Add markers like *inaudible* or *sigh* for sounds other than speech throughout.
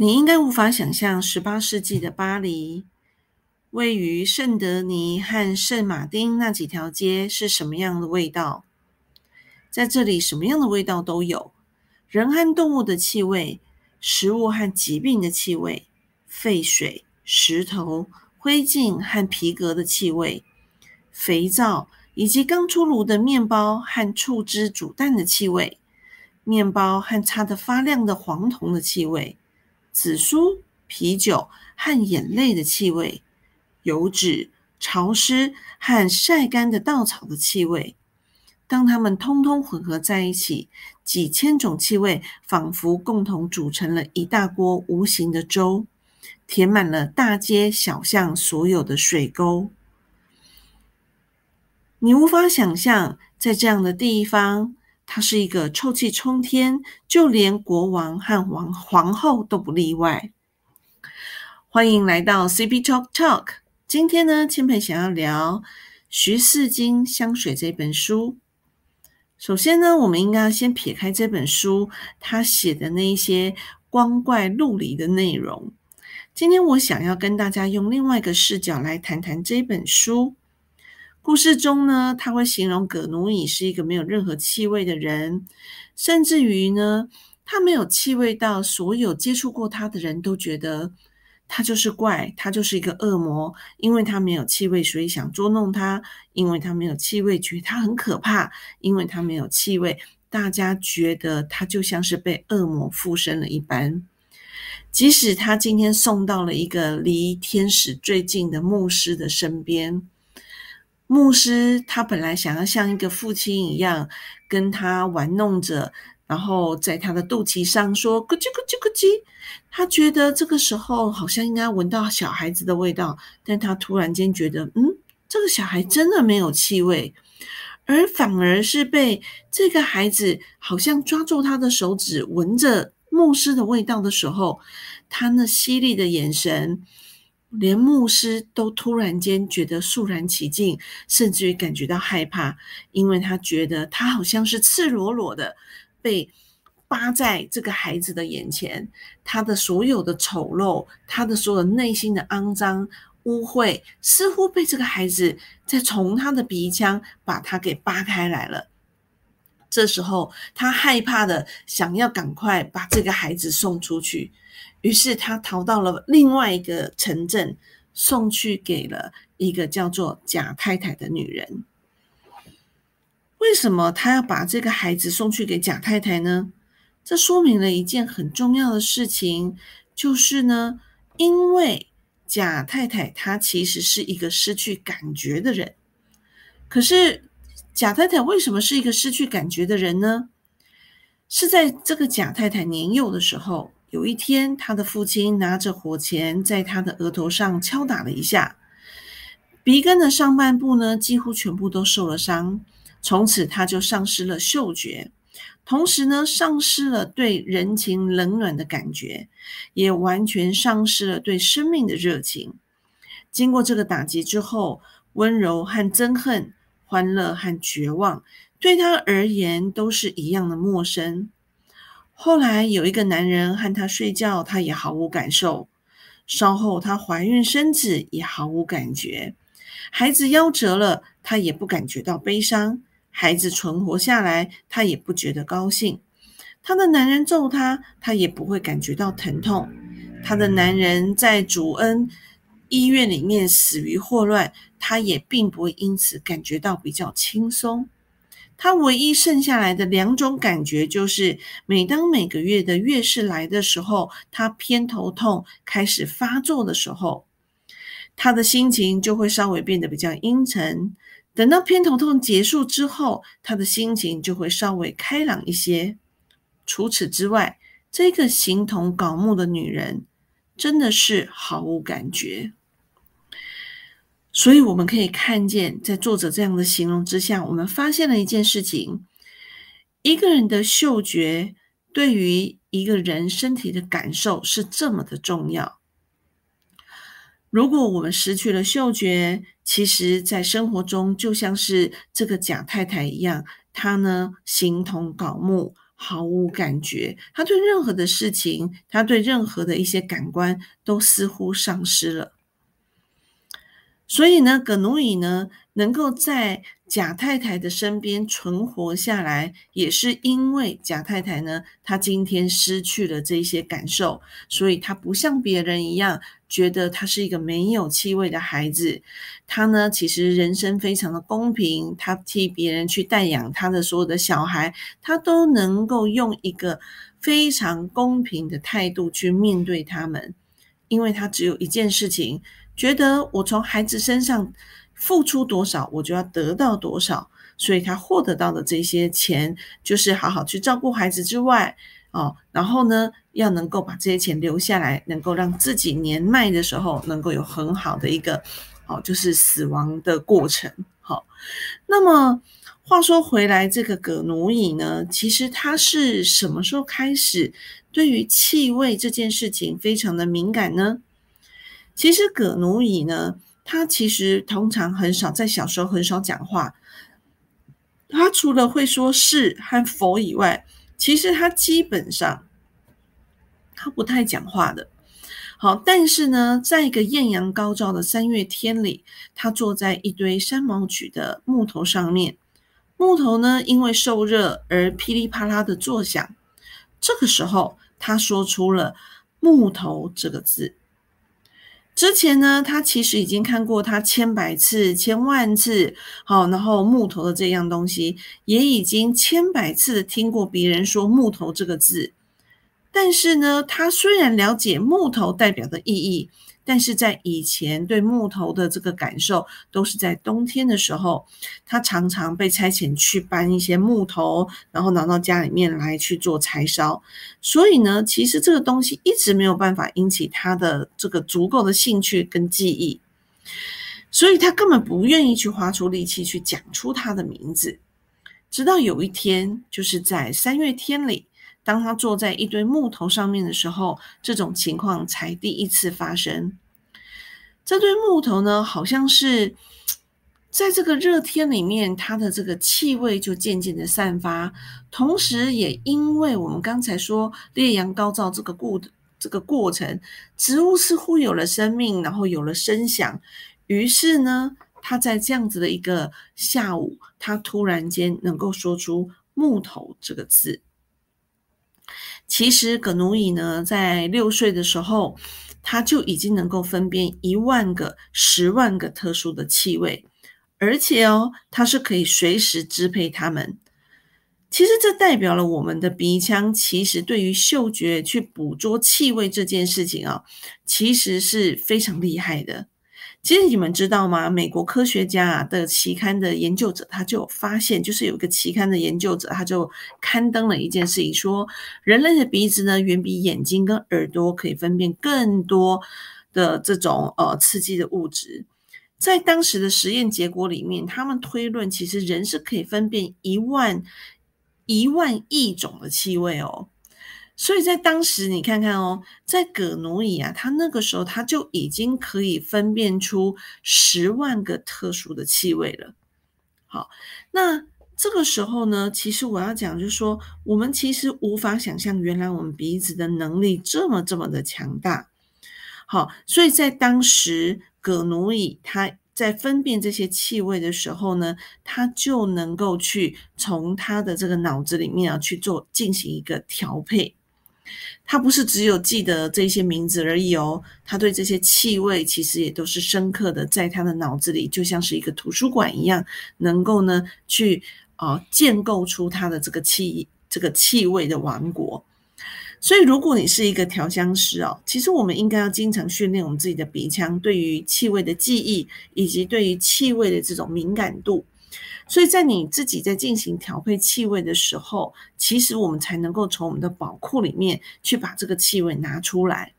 你应该无法想象，十八世纪的巴黎，位于圣德尼和圣马丁那几条街是什么样的味道。在这里，什么样的味道都有：人和动物的气味，食物和疾病的气味，废水、石头、灰烬和皮革的气味，肥皂以及刚出炉的面包和醋汁煮蛋的气味，面包和擦得发亮的黄铜的气味。紫苏、啤酒和眼泪的气味，油脂、潮湿和晒干的稻草的气味，当它们通通混合在一起，几千种气味仿佛共同组成了一大锅无形的粥，填满了大街小巷所有的水沟。你无法想象，在这样的地方。它是一个臭气冲天，就连国王和王皇后都不例外。欢迎来到 CP Talk Talk。今天呢，千培想要聊《徐四金香水》这本书。首先呢，我们应该要先撇开这本书他写的那一些光怪陆离的内容。今天我想要跟大家用另外一个视角来谈谈这本书。故事中呢，他会形容葛奴乙是一个没有任何气味的人，甚至于呢，他没有气味到所有接触过他的人都觉得他就是怪，他就是一个恶魔，因为他没有气味，所以想捉弄他；因为他没有气味，觉得他很可怕；因为他没有气味，大家觉得他就像是被恶魔附身了一般。即使他今天送到了一个离天使最近的牧师的身边。牧师他本来想要像一个父亲一样跟他玩弄着，然后在他的肚脐上说“咕叽咕叽咕叽”，他觉得这个时候好像应该闻到小孩子的味道，但他突然间觉得，嗯，这个小孩真的没有气味，而反而是被这个孩子好像抓住他的手指，闻着牧师的味道的时候，他那犀利的眼神。连牧师都突然间觉得肃然起敬，甚至于感觉到害怕，因为他觉得他好像是赤裸裸的被扒在这个孩子的眼前，他的所有的丑陋，他的所有内心的肮脏污秽，似乎被这个孩子在从他的鼻腔把他给扒开来了。这时候，他害怕的想要赶快把这个孩子送出去。于是他逃到了另外一个城镇，送去给了一个叫做贾太太的女人。为什么他要把这个孩子送去给贾太太呢？这说明了一件很重要的事情，就是呢，因为贾太太她其实是一个失去感觉的人。可是贾太太为什么是一个失去感觉的人呢？是在这个贾太太年幼的时候。有一天，他的父亲拿着火钳在他的额头上敲打了一下，鼻根的上半部呢几乎全部都受了伤。从此，他就丧失了嗅觉，同时呢，丧失了对人情冷暖的感觉，也完全丧失了对生命的热情。经过这个打击之后，温柔和憎恨，欢乐和绝望，对他而言都是一样的陌生。后来有一个男人和她睡觉，她也毫无感受。稍后她怀孕生子，也毫无感觉。孩子夭折了，她也不感觉到悲伤。孩子存活下来，她也不觉得高兴。她的男人揍她，她也不会感觉到疼痛。她的男人在主恩医院里面死于霍乱，她也并不会因此感觉到比较轻松。他唯一剩下来的两种感觉，就是每当每个月的月事来的时候，他偏头痛开始发作的时候，他的心情就会稍微变得比较阴沉。等到偏头痛结束之后，他的心情就会稍微开朗一些。除此之外，这个形同槁木的女人，真的是毫无感觉。所以我们可以看见，在作者这样的形容之下，我们发现了一件事情：一个人的嗅觉对于一个人身体的感受是这么的重要。如果我们失去了嗅觉，其实在生活中就像是这个贾太太一样，她呢形同槁木，毫无感觉，她对任何的事情，她对任何的一些感官都似乎丧失了。所以呢，葛努伊呢能够在贾太太的身边存活下来，也是因为贾太太呢，她今天失去了这些感受，所以她不像别人一样觉得她是一个没有气味的孩子。她呢，其实人生非常的公平，她替别人去代养她的所有的小孩，她都能够用一个非常公平的态度去面对他们，因为她只有一件事情。觉得我从孩子身上付出多少，我就要得到多少，所以他获得到的这些钱，就是好好去照顾孩子之外，哦，然后呢，要能够把这些钱留下来，能够让自己年迈的时候能够有很好的一个，哦，就是死亡的过程。好，那么话说回来，这个葛奴乙呢，其实他是什么时候开始对于气味这件事情非常的敏感呢？其实葛奴乙呢，他其实通常很少在小时候很少讲话。他除了会说是和否以外，其实他基本上他不太讲话的。好，但是呢，在一个艳阳高照的三月天里，他坐在一堆山毛榉的木头上面，木头呢因为受热而噼里啪啦的作响。这个时候，他说出了“木头”这个字。之前呢，他其实已经看过他千百次、千万次，好，然后木头的这样东西，也已经千百次的听过别人说木头这个字，但是呢，他虽然了解木头代表的意义。但是在以前，对木头的这个感受，都是在冬天的时候，他常常被差遣去搬一些木头，然后拿到家里面来去做柴烧。所以呢，其实这个东西一直没有办法引起他的这个足够的兴趣跟记忆，所以他根本不愿意去花出力气去讲出他的名字。直到有一天，就是在三月天里。当他坐在一堆木头上面的时候，这种情况才第一次发生。这堆木头呢，好像是在这个热天里面，它的这个气味就渐渐的散发。同时，也因为我们刚才说烈阳高照这个过这个过程，植物似乎有了生命，然后有了声响。于是呢，他在这样子的一个下午，他突然间能够说出“木头”这个字。其实葛奴伊呢，在六岁的时候，他就已经能够分辨一万个、十万个特殊的气味，而且哦，他是可以随时支配他们。其实这代表了我们的鼻腔，其实对于嗅觉去捕捉气味这件事情啊，其实是非常厉害的。其实你们知道吗？美国科学家的期刊的研究者，他就发现，就是有一个期刊的研究者，他就刊登了一件事情，说人类的鼻子呢，远比眼睛跟耳朵可以分辨更多的这种呃刺激的物质。在当时的实验结果里面，他们推论，其实人是可以分辨一万一万亿种的气味哦。所以在当时，你看看哦，在葛奴伊啊，他那个时候他就已经可以分辨出十万个特殊的气味了。好，那这个时候呢，其实我要讲就是说，我们其实无法想象，原来我们鼻子的能力这么这么的强大。好，所以在当时，葛奴伊他在分辨这些气味的时候呢，他就能够去从他的这个脑子里面啊去做进行一个调配。他不是只有记得这些名字而已哦，他对这些气味其实也都是深刻的，在他的脑子里就像是一个图书馆一样，能够呢去啊建构出他的这个气这个气味的王国。所以，如果你是一个调香师哦，其实我们应该要经常训练我们自己的鼻腔对于气味的记忆，以及对于气味的这种敏感度。所以在你自己在进行调配气味的时候，其实我们才能够从我们的宝库里面去把这个气味拿出来。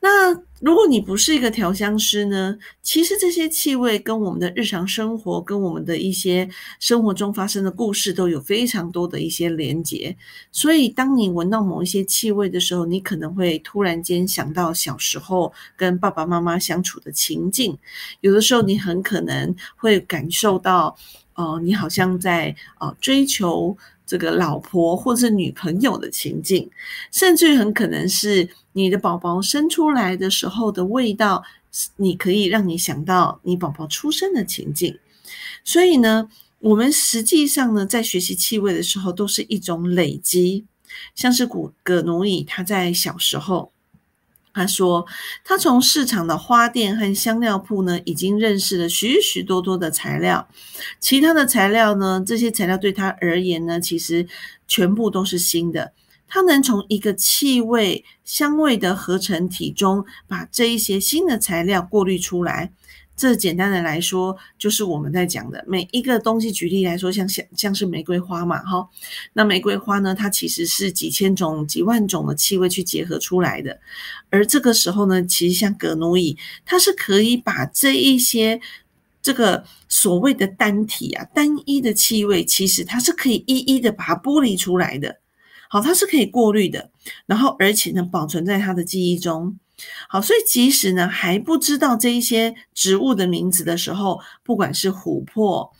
那如果你不是一个调香师呢？其实这些气味跟我们的日常生活、跟我们的一些生活中发生的故事都有非常多的一些连结。所以，当你闻到某一些气味的时候，你可能会突然间想到小时候跟爸爸妈妈相处的情境。有的时候，你很可能会感受到，哦，你好像在啊追求。这个老婆或是女朋友的情境，甚至很可能是你的宝宝生出来的时候的味道，你可以让你想到你宝宝出生的情境。所以呢，我们实际上呢，在学习气味的时候，都是一种累积。像是古葛奴伊，他在小时候，他说他从市场的花店和香料铺呢，已经认识了许许多多的材料。其他的材料呢，这些材料对他而言呢，其实全部都是新的。他能从一个气味、香味的合成体中，把这一些新的材料过滤出来。这简单的来说，就是我们在讲的每一个东西。举例来说，像像像是玫瑰花嘛，哈，那玫瑰花呢，它其实是几千种、几万种的气味去结合出来的。而这个时候呢，其实像葛奴伊，它是可以把这一些这个所谓的单体啊、单一的气味，其实它是可以一一的把它剥离出来的。好，它是可以过滤的，然后而且呢，保存在它的记忆中。好，所以即使呢还不知道这一些植物的名字的时候，不管是琥珀、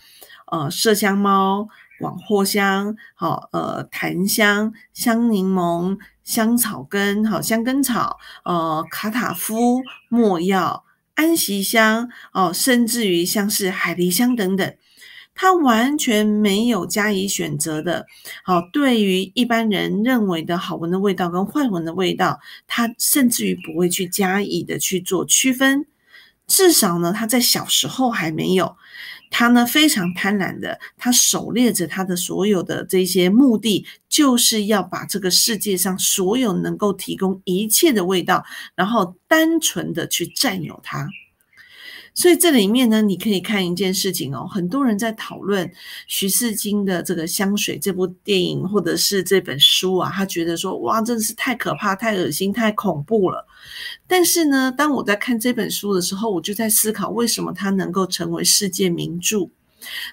呃麝香猫、广藿香、好呃檀香、香柠檬、香草根、好香根草、呃卡塔夫、没药、安息香哦，甚至于像是海狸香等等。他完全没有加以选择的，好，对于一般人认为的好闻的味道跟坏闻的味道，他甚至于不会去加以的去做区分，至少呢，他在小时候还没有，他呢非常贪婪的，他狩猎着他的所有的这些目的，就是要把这个世界上所有能够提供一切的味道，然后单纯的去占有它。所以这里面呢，你可以看一件事情哦，很多人在讨论徐世金的这个香水这部电影或者是这本书啊，他觉得说哇，真的是太可怕、太恶心、太恐怖了。但是呢，当我在看这本书的时候，我就在思考，为什么它能够成为世界名著？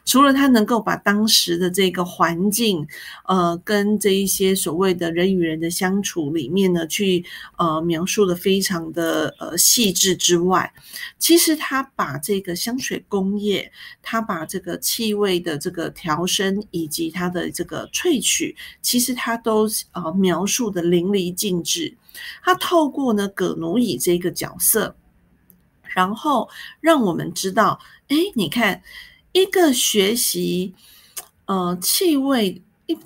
除了他能够把当时的这个环境，呃，跟这一些所谓的人与人的相处里面呢，去呃描述的非常的呃细致之外，其实他把这个香水工业，他把这个气味的这个调声以及它的这个萃取，其实他都呃描述的淋漓尽致。他透过呢葛奴伊这个角色，然后让我们知道，哎，你看。一个学习，呃，气味一，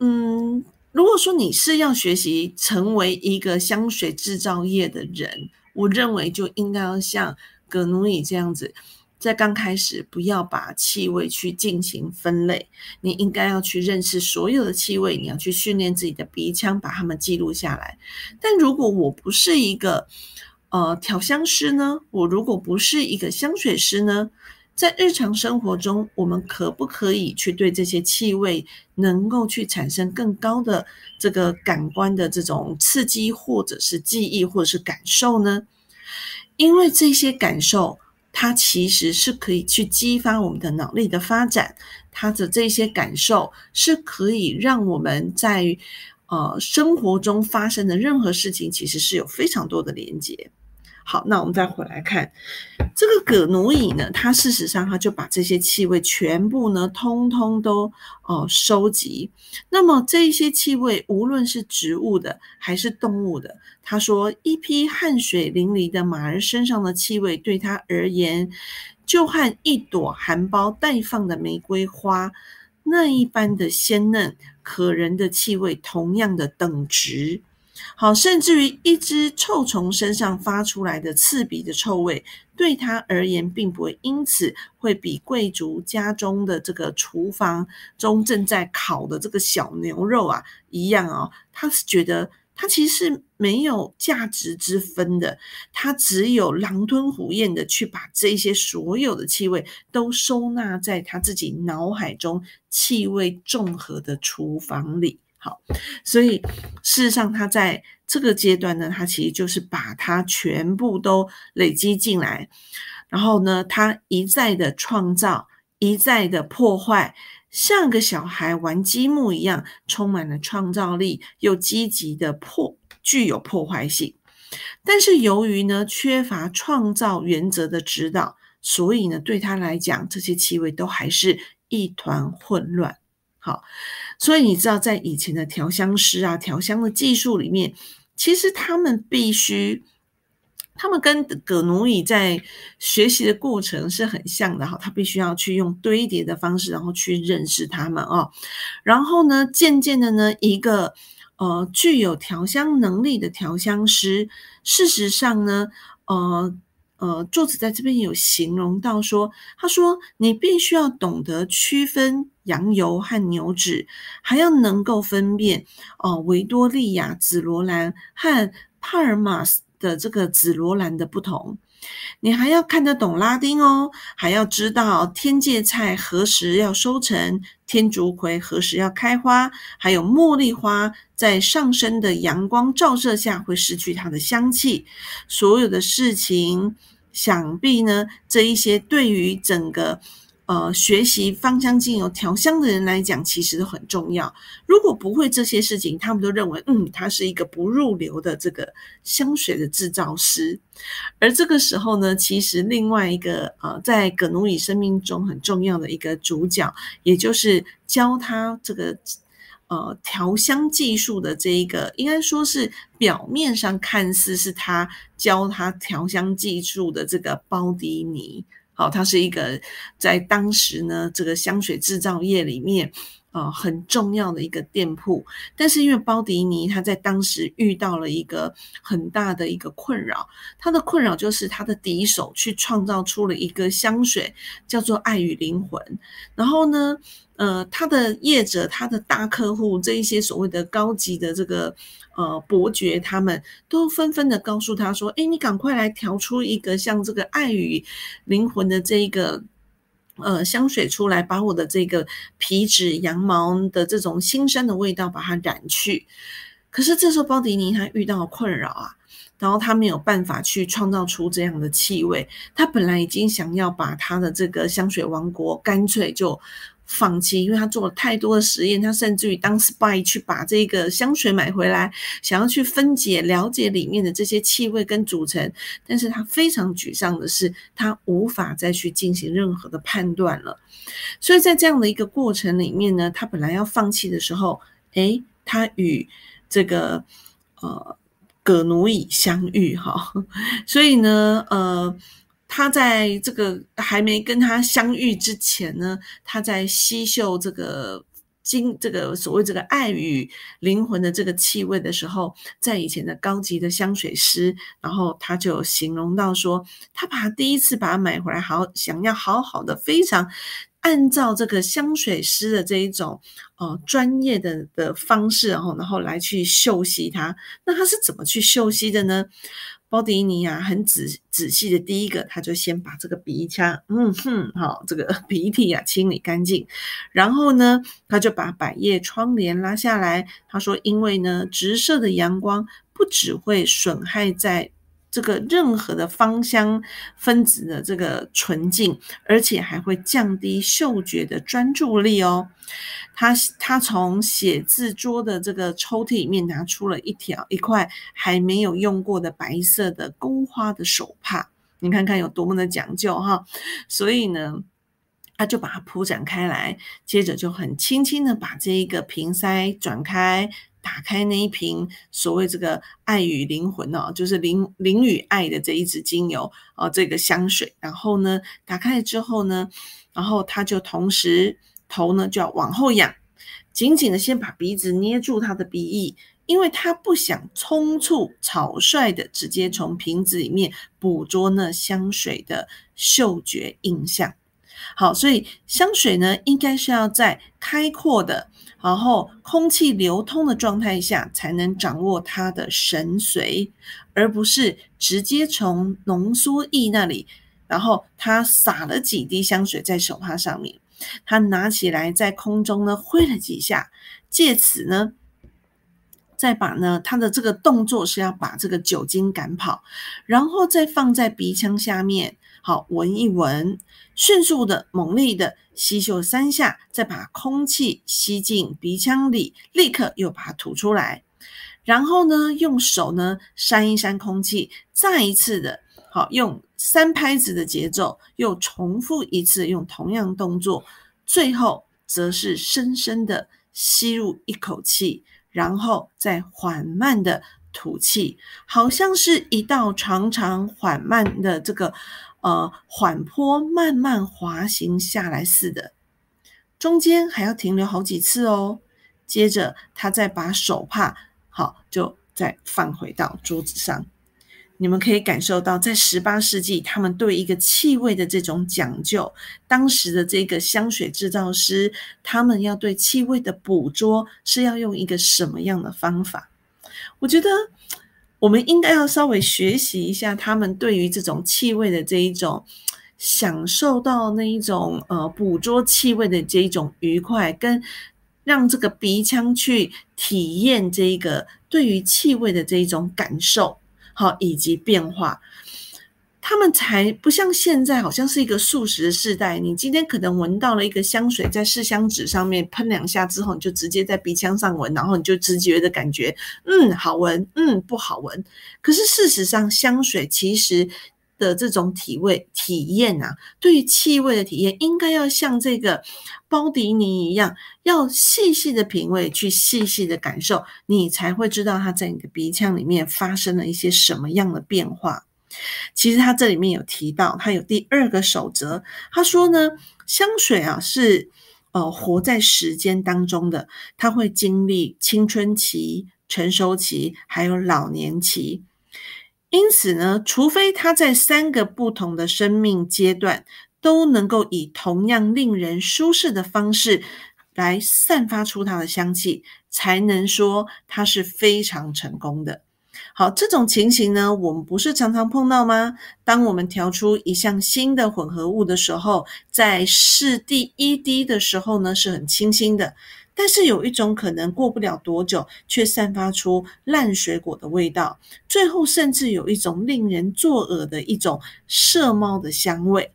嗯，如果说你是要学习成为一个香水制造业的人，我认为就应该要像葛奴伊这样子，在刚开始不要把气味去进行分类，你应该要去认识所有的气味，你要去训练自己的鼻腔，把它们记录下来。但如果我不是一个呃调香师呢？我如果不是一个香水师呢？在日常生活中，我们可不可以去对这些气味能够去产生更高的这个感官的这种刺激，或者是记忆，或者是感受呢？因为这些感受，它其实是可以去激发我们的脑力的发展，它的这些感受是可以让我们在呃生活中发生的任何事情，其实是有非常多的连接。好，那我们再回来看这个葛奴伊呢，他事实上他就把这些气味全部呢，通通都哦收集。那么这一些气味，无论是植物的还是动物的，他说一批汗水淋漓的马儿身上的气味，对他而言，就和一朵含苞待放的玫瑰花那一般的鲜嫩可人的气味，同样的等值。好，甚至于一只臭虫身上发出来的刺鼻的臭味，对他而言，并不会因此会比贵族家中的这个厨房中正在烤的这个小牛肉啊一样哦。他是觉得他其实是没有价值之分的，他只有狼吞虎咽的去把这些所有的气味都收纳在他自己脑海中气味综合的厨房里。好，所以事实上，他在这个阶段呢，他其实就是把它全部都累积进来，然后呢，他一再的创造，一再的破坏，像个小孩玩积木一样，充满了创造力，又积极的破，具有破坏性。但是由于呢，缺乏创造原则的指导，所以呢，对他来讲，这些气味都还是一团混乱。好，所以你知道，在以前的调香师啊，调香的技术里面，其实他们必须，他们跟葛奴乙在学习的过程是很像的哈。他必须要去用堆叠的方式，然后去认识他们哦。然后呢，渐渐的呢，一个呃具有调香能力的调香师，事实上呢，呃。呃，作者在这边有形容到说，他说你必须要懂得区分羊油和牛脂，还要能够分辨哦维多利亚紫罗兰和帕尔马斯的这个紫罗兰的不同。你还要看得懂拉丁哦，还要知道天芥菜何时要收成，天竺葵何时要开花，还有茉莉花在上升的阳光照射下会失去它的香气。所有的事情，想必呢，这一些对于整个。呃，学习芳香精油调香的人来讲，其实都很重要。如果不会这些事情，他们都认为，嗯，他是一个不入流的这个香水的制造师。而这个时候呢，其实另外一个呃，在葛努里生命中很重要的一个主角，也就是教他这个呃调香技术的这一个，应该说是表面上看似是他教他调香技术的这个包迪尼。好，它是一个在当时呢，这个香水制造业里面，呃，很重要的一个店铺。但是因为包迪尼他在当时遇到了一个很大的一个困扰，他的困扰就是他的敌手去创造出了一个香水，叫做爱与灵魂。然后呢？呃，他的业者、他的大客户，这一些所谓的高级的这个呃伯爵，他们都纷纷的告诉他说：“哎，你赶快来调出一个像这个爱与灵魂的这一个呃香水出来，把我的这个皮脂羊毛的这种新生的味道把它染去。”可是这时候包迪尼他遇到困扰啊，然后他没有办法去创造出这样的气味。他本来已经想要把他的这个香水王国干脆就。放弃，因为他做了太多的实验，他甚至于当 spy 去把这个香水买回来，想要去分解、了解里面的这些气味跟组成。但是他非常沮丧的是，他无法再去进行任何的判断了。所以在这样的一个过程里面呢，他本来要放弃的时候，诶，他与这个呃葛奴乙相遇哈，所以呢，呃。他在这个还没跟他相遇之前呢，他在吸嗅这个精这个所谓这个爱与灵魂的这个气味的时候，在以前的高级的香水师，然后他就形容到说，他把第一次把它买回来，好想要好好的非常按照这个香水师的这一种呃专业的的方式，然后然后来去嗅吸它。那他是怎么去嗅吸的呢？包迪尼啊，很仔仔细的，第一个他就先把这个鼻腔，嗯哼，好，这个鼻涕啊清理干净，然后呢，他就把百叶窗帘拉下来。他说，因为呢，直射的阳光不只会损害在。这个任何的芳香分子的这个纯净，而且还会降低嗅觉的专注力哦。他他从写字桌的这个抽屉里面拿出了一条一块还没有用过的白色的钩花的手帕，你看看有多么的讲究哈。所以呢，他就把它铺展开来，接着就很轻轻的把这一个瓶塞转开。打开那一瓶所谓这个爱与灵魂哦，就是灵灵与爱的这一支精油哦，这个香水。然后呢，打开了之后呢，然后他就同时头呢就要往后仰，紧紧的先把鼻子捏住他的鼻翼，因为他不想匆促草率的直接从瓶子里面捕捉那香水的嗅觉印象。好，所以香水呢，应该是要在开阔的。然后空气流通的状态下，才能掌握它的神髓，而不是直接从浓缩液那里，然后他撒了几滴香水在手帕上面，他拿起来在空中呢挥了几下，借此呢，再把呢他的这个动作是要把这个酒精赶跑，然后再放在鼻腔下面。好，闻一闻，迅速的、猛烈的吸嗅三下，再把空气吸进鼻腔里，立刻又把它吐出来。然后呢，用手呢扇一扇空气，再一次的，好，用三拍子的节奏，又重复一次，用同样动作。最后则是深深的吸入一口气，然后再缓慢的吐气，好像是一道长长缓慢的这个呃缓坡慢慢滑行下来似的，中间还要停留好几次哦。接着，他再把手帕好就再放回到桌子上。你们可以感受到，在十八世纪，他们对一个气味的这种讲究。当时的这个香水制造师，他们要对气味的捕捉是要用一个什么样的方法？我觉得我们应该要稍微学习一下他们对于这种气味的这一种享受到那一种呃捕捉气味的这一种愉快，跟让这个鼻腔去体验这个对于气味的这一种感受。好，以及变化，他们才不像现在，好像是一个素食的时代。你今天可能闻到了一个香水，在试香纸上面喷两下之后，你就直接在鼻腔上闻，然后你就直觉的感觉，嗯，好闻，嗯，不好闻。可是事实上，香水其实。的这种体味体验啊，对于气味的体验，应该要像这个包迪尼一样，要细细的品味，去细细的感受，你才会知道它在你的鼻腔里面发生了一些什么样的变化。其实他这里面有提到，他有第二个守则，他说呢，香水啊是呃活在时间当中的，它会经历青春期、成熟期，还有老年期。因此呢，除非它在三个不同的生命阶段都能够以同样令人舒适的方式来散发出它的香气，才能说它是非常成功的。好，这种情形呢，我们不是常常碰到吗？当我们调出一项新的混合物的时候，在试第一滴的时候呢，是很清新的。但是有一种可能过不了多久，却散发出烂水果的味道，最后甚至有一种令人作呕的一种麝猫的香味。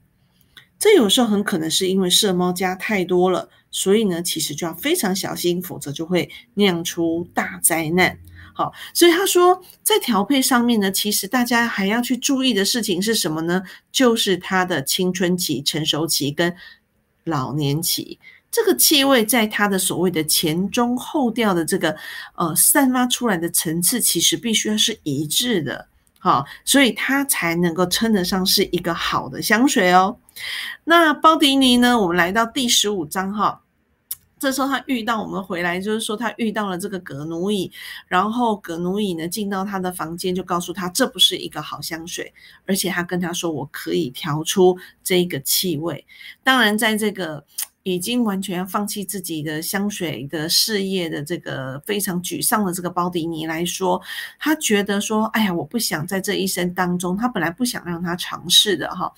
这有时候很可能是因为麝猫加太多了，所以呢，其实就要非常小心，否则就会酿出大灾难。好，所以他说在调配上面呢，其实大家还要去注意的事情是什么呢？就是它的青春期、成熟期跟老年期。这个气味在它的所谓的前中后调的这个呃散发出来的层次，其实必须要是一致的，好，所以它才能够称得上是一个好的香水哦。那包迪尼呢？我们来到第十五章哈，这时候他遇到我们回来，就是说他遇到了这个葛奴伊，然后葛奴伊呢进到他的房间，就告诉他这不是一个好香水，而且他跟他说我可以调出这个气味。当然，在这个。已经完全放弃自己的香水的事业的这个非常沮丧的这个包迪尼来说，他觉得说，哎呀，我不想在这一生当中，他本来不想让他尝试的哈，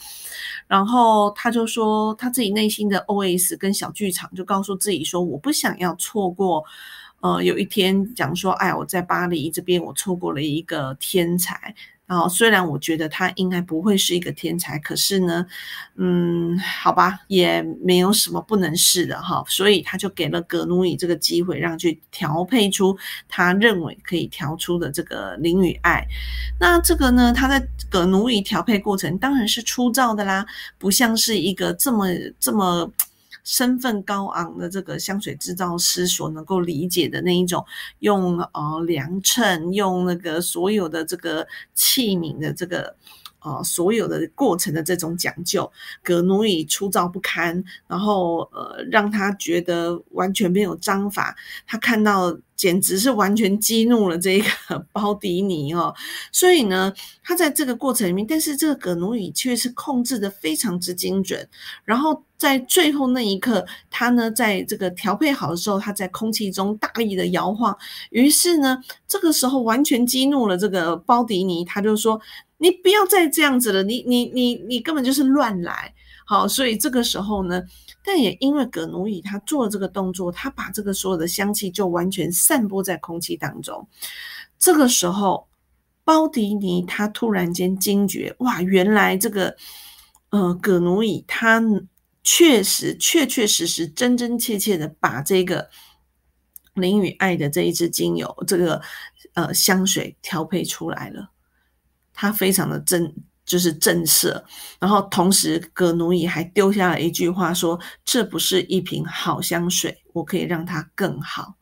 然后他就说他自己内心的 OS 跟小剧场就告诉自己说，我不想要错过，呃，有一天讲说，哎，我在巴黎这边我错过了一个天才。然后，虽然我觉得他应该不会是一个天才，可是呢，嗯，好吧，也没有什么不能试的哈。所以他就给了葛努伊这个机会，让去调配出他认为可以调出的这个灵与爱。那这个呢，他在葛努伊调配过程当然是粗糙的啦，不像是一个这么这么。身份高昂的这个香水制造师所能够理解的那一种，用呃量秤，用那个所有的这个器皿的这个呃所有的过程的这种讲究，葛奴伊粗糙不堪，然后呃让他觉得完全没有章法，他看到。简直是完全激怒了这个 *laughs* 包迪尼哦，所以呢，他在这个过程里面，但是这个葛努伊却是控制的非常之精准。然后在最后那一刻，他呢在这个调配好的时候，他在空气中大力的摇晃，于是呢，这个时候完全激怒了这个包迪尼，他就说：“你不要再这样子了，你你你你根本就是乱来。”好，所以这个时候呢。但也因为葛奴伊他做了这个动作，他把这个所有的香气就完全散播在空气当中。这个时候，包迪尼他突然间惊觉，哇，原来这个呃葛奴伊他确实确确实实真真切切的把这个林与爱的这一支精油这个呃香水调配出来了。他非常的震就是震慑，然后同时葛奴伊还丢下了一句话说：“这不是一瓶好香水，我可以让它更好。”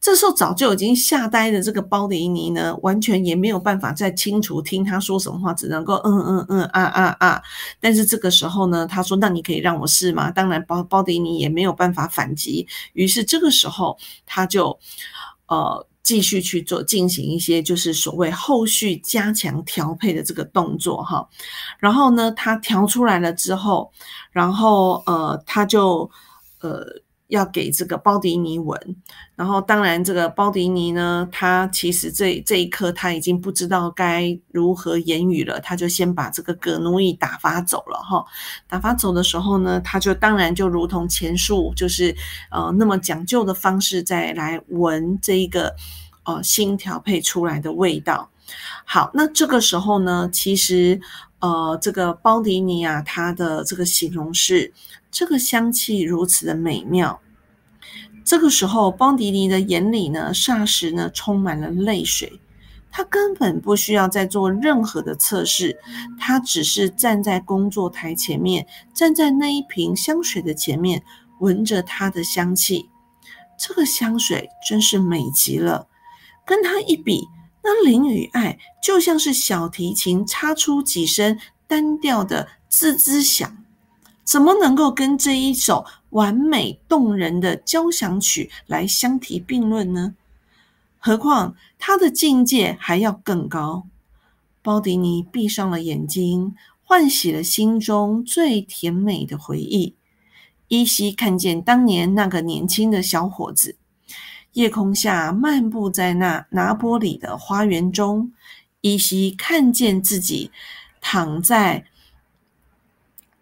这时候早就已经吓呆的这个包迪尼呢，完全也没有办法再清楚听他说什么话，只能够嗯嗯嗯啊啊啊。但是这个时候呢，他说：“那你可以让我试吗？”当然，包包迪尼也没有办法反击。于是这个时候，他就呃。继续去做进行一些就是所谓后续加强调配的这个动作哈，然后呢，他调出来了之后，然后呃，他就呃。要给这个包迪尼闻，然后当然这个包迪尼呢，他其实这这一刻他已经不知道该如何言语了，他就先把这个葛奴伊打发走了哈。打发走的时候呢，他就当然就如同前述，就是呃那么讲究的方式再来闻这一个呃新调配出来的味道。好，那这个时候呢，其实呃这个包迪尼啊，他的这个形容是。这个香气如此的美妙，这个时候，邦迪尼的眼里呢，霎时呢充满了泪水。他根本不需要再做任何的测试，他只是站在工作台前面，站在那一瓶香水的前面，闻着它的香气。这个香水真是美极了，跟它一比，那林与爱就像是小提琴擦出几声单调的滋滋响。怎么能够跟这一首完美动人的交响曲来相提并论呢？何况他的境界还要更高。包迪尼闭上了眼睛，唤起了心中最甜美的回忆，依稀看见当年那个年轻的小伙子，夜空下漫步在那拿波里的花园中，依稀看见自己躺在。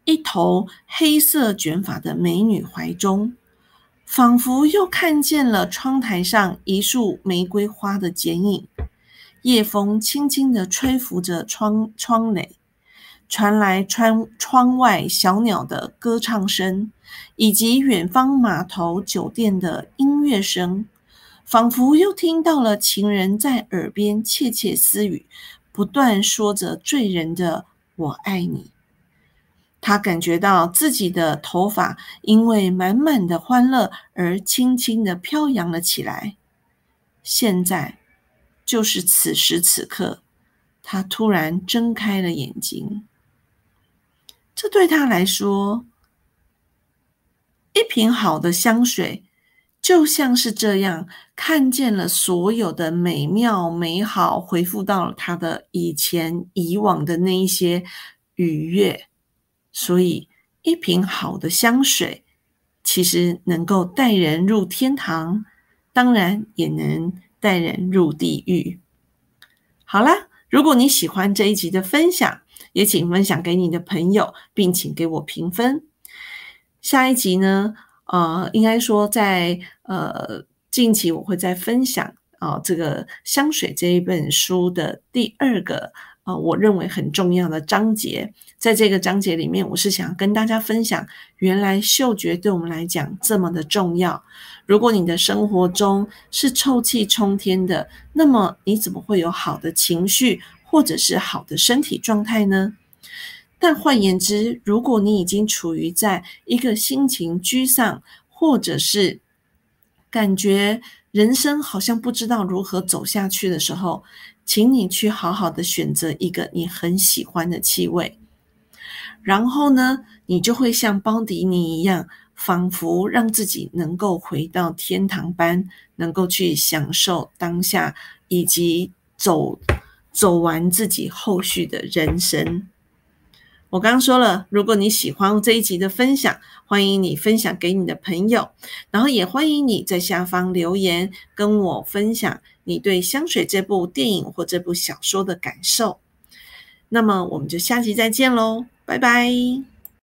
一头黑色卷发的美女怀中，仿佛又看见了窗台上一束玫瑰花的剪影。夜风轻轻地吹拂着窗窗垒，传来窗窗外小鸟的歌唱声，以及远方码头酒店的音乐声，仿佛又听到了情人在耳边窃窃私语，不断说着醉人的“我爱你”。他感觉到自己的头发因为满满的欢乐而轻轻的飘扬了起来。现在，就是此时此刻，他突然睁开了眼睛。这对他来说，一瓶好的香水就像是这样，看见了所有的美妙美好，回复到了他的以前以往的那一些愉悦。所以，一瓶好的香水，其实能够带人入天堂，当然也能带人入地狱。好啦，如果你喜欢这一集的分享，也请分享给你的朋友，并请给我评分。下一集呢，呃，应该说在呃近期我会再分享啊这个香水这一本书的第二个。啊，我认为很重要的章节，在这个章节里面，我是想跟大家分享，原来嗅觉对我们来讲这么的重要。如果你的生活中是臭气冲天的，那么你怎么会有好的情绪或者是好的身体状态呢？但换言之，如果你已经处于在一个心情沮丧，或者是感觉人生好像不知道如何走下去的时候，请你去好好的选择一个你很喜欢的气味，然后呢，你就会像邦迪尼一样，仿佛让自己能够回到天堂般，能够去享受当下，以及走走完自己后续的人生。我刚刚说了，如果你喜欢这一集的分享，欢迎你分享给你的朋友，然后也欢迎你在下方留言跟我分享你对香水这部电影或这部小说的感受。那么我们就下期再见喽，拜拜。